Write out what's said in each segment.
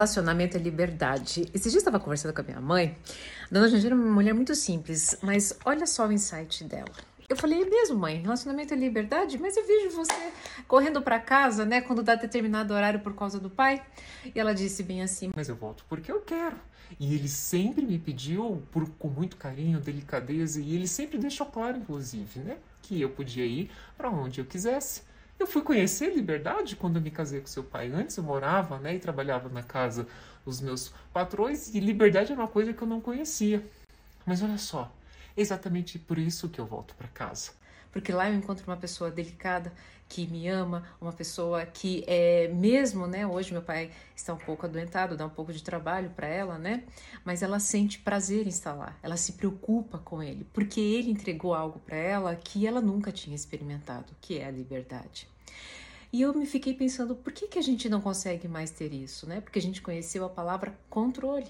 Relacionamento é liberdade. Esse dia eu estava conversando com a minha mãe. A dona Jandira é uma mulher muito simples, mas olha só o insight dela. Eu falei, é mesmo, mãe, relacionamento é liberdade, mas eu vejo você correndo para casa, né, quando dá determinado horário por causa do pai. E ela disse bem assim: Mas eu volto porque eu quero. E ele sempre me pediu, por, com muito carinho, delicadeza, e ele sempre deixou claro, inclusive, né, que eu podia ir para onde eu quisesse. Eu fui conhecer liberdade quando eu me casei com seu pai. Antes eu morava né, e trabalhava na casa dos meus patrões e liberdade era uma coisa que eu não conhecia. Mas olha só, exatamente por isso que eu volto para casa porque lá eu encontro uma pessoa delicada que me ama, uma pessoa que é mesmo, né? Hoje meu pai está um pouco adoentado, dá um pouco de trabalho para ela, né? Mas ela sente prazer em estar lá, ela se preocupa com ele, porque ele entregou algo para ela que ela nunca tinha experimentado, que é a liberdade. E eu me fiquei pensando, por que, que a gente não consegue mais ter isso, né? Porque a gente conheceu a palavra controle.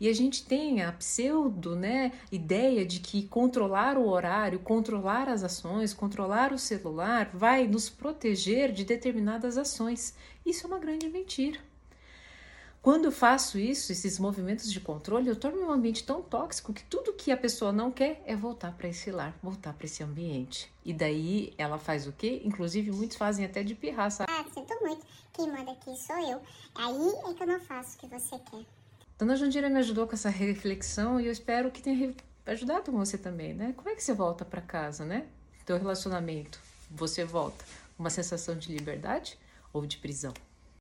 E a gente tem a pseudo né, ideia de que controlar o horário, controlar as ações, controlar o celular vai nos proteger de determinadas ações. Isso é uma grande mentira. Quando eu faço isso, esses movimentos de controle, eu torno um ambiente tão tóxico que tudo que a pessoa não quer é voltar para esse lar, voltar para esse ambiente. E daí ela faz o quê? Inclusive, muitos fazem até de pirraça. Ah, sinto muito. Quem manda aqui sou eu. Aí é que eu não faço o que você quer. Dona Jandira me ajudou com essa reflexão e eu espero que tenha ajudado você também, né? Como é que você volta para casa, né? Teu relacionamento, você volta uma sensação de liberdade ou de prisão?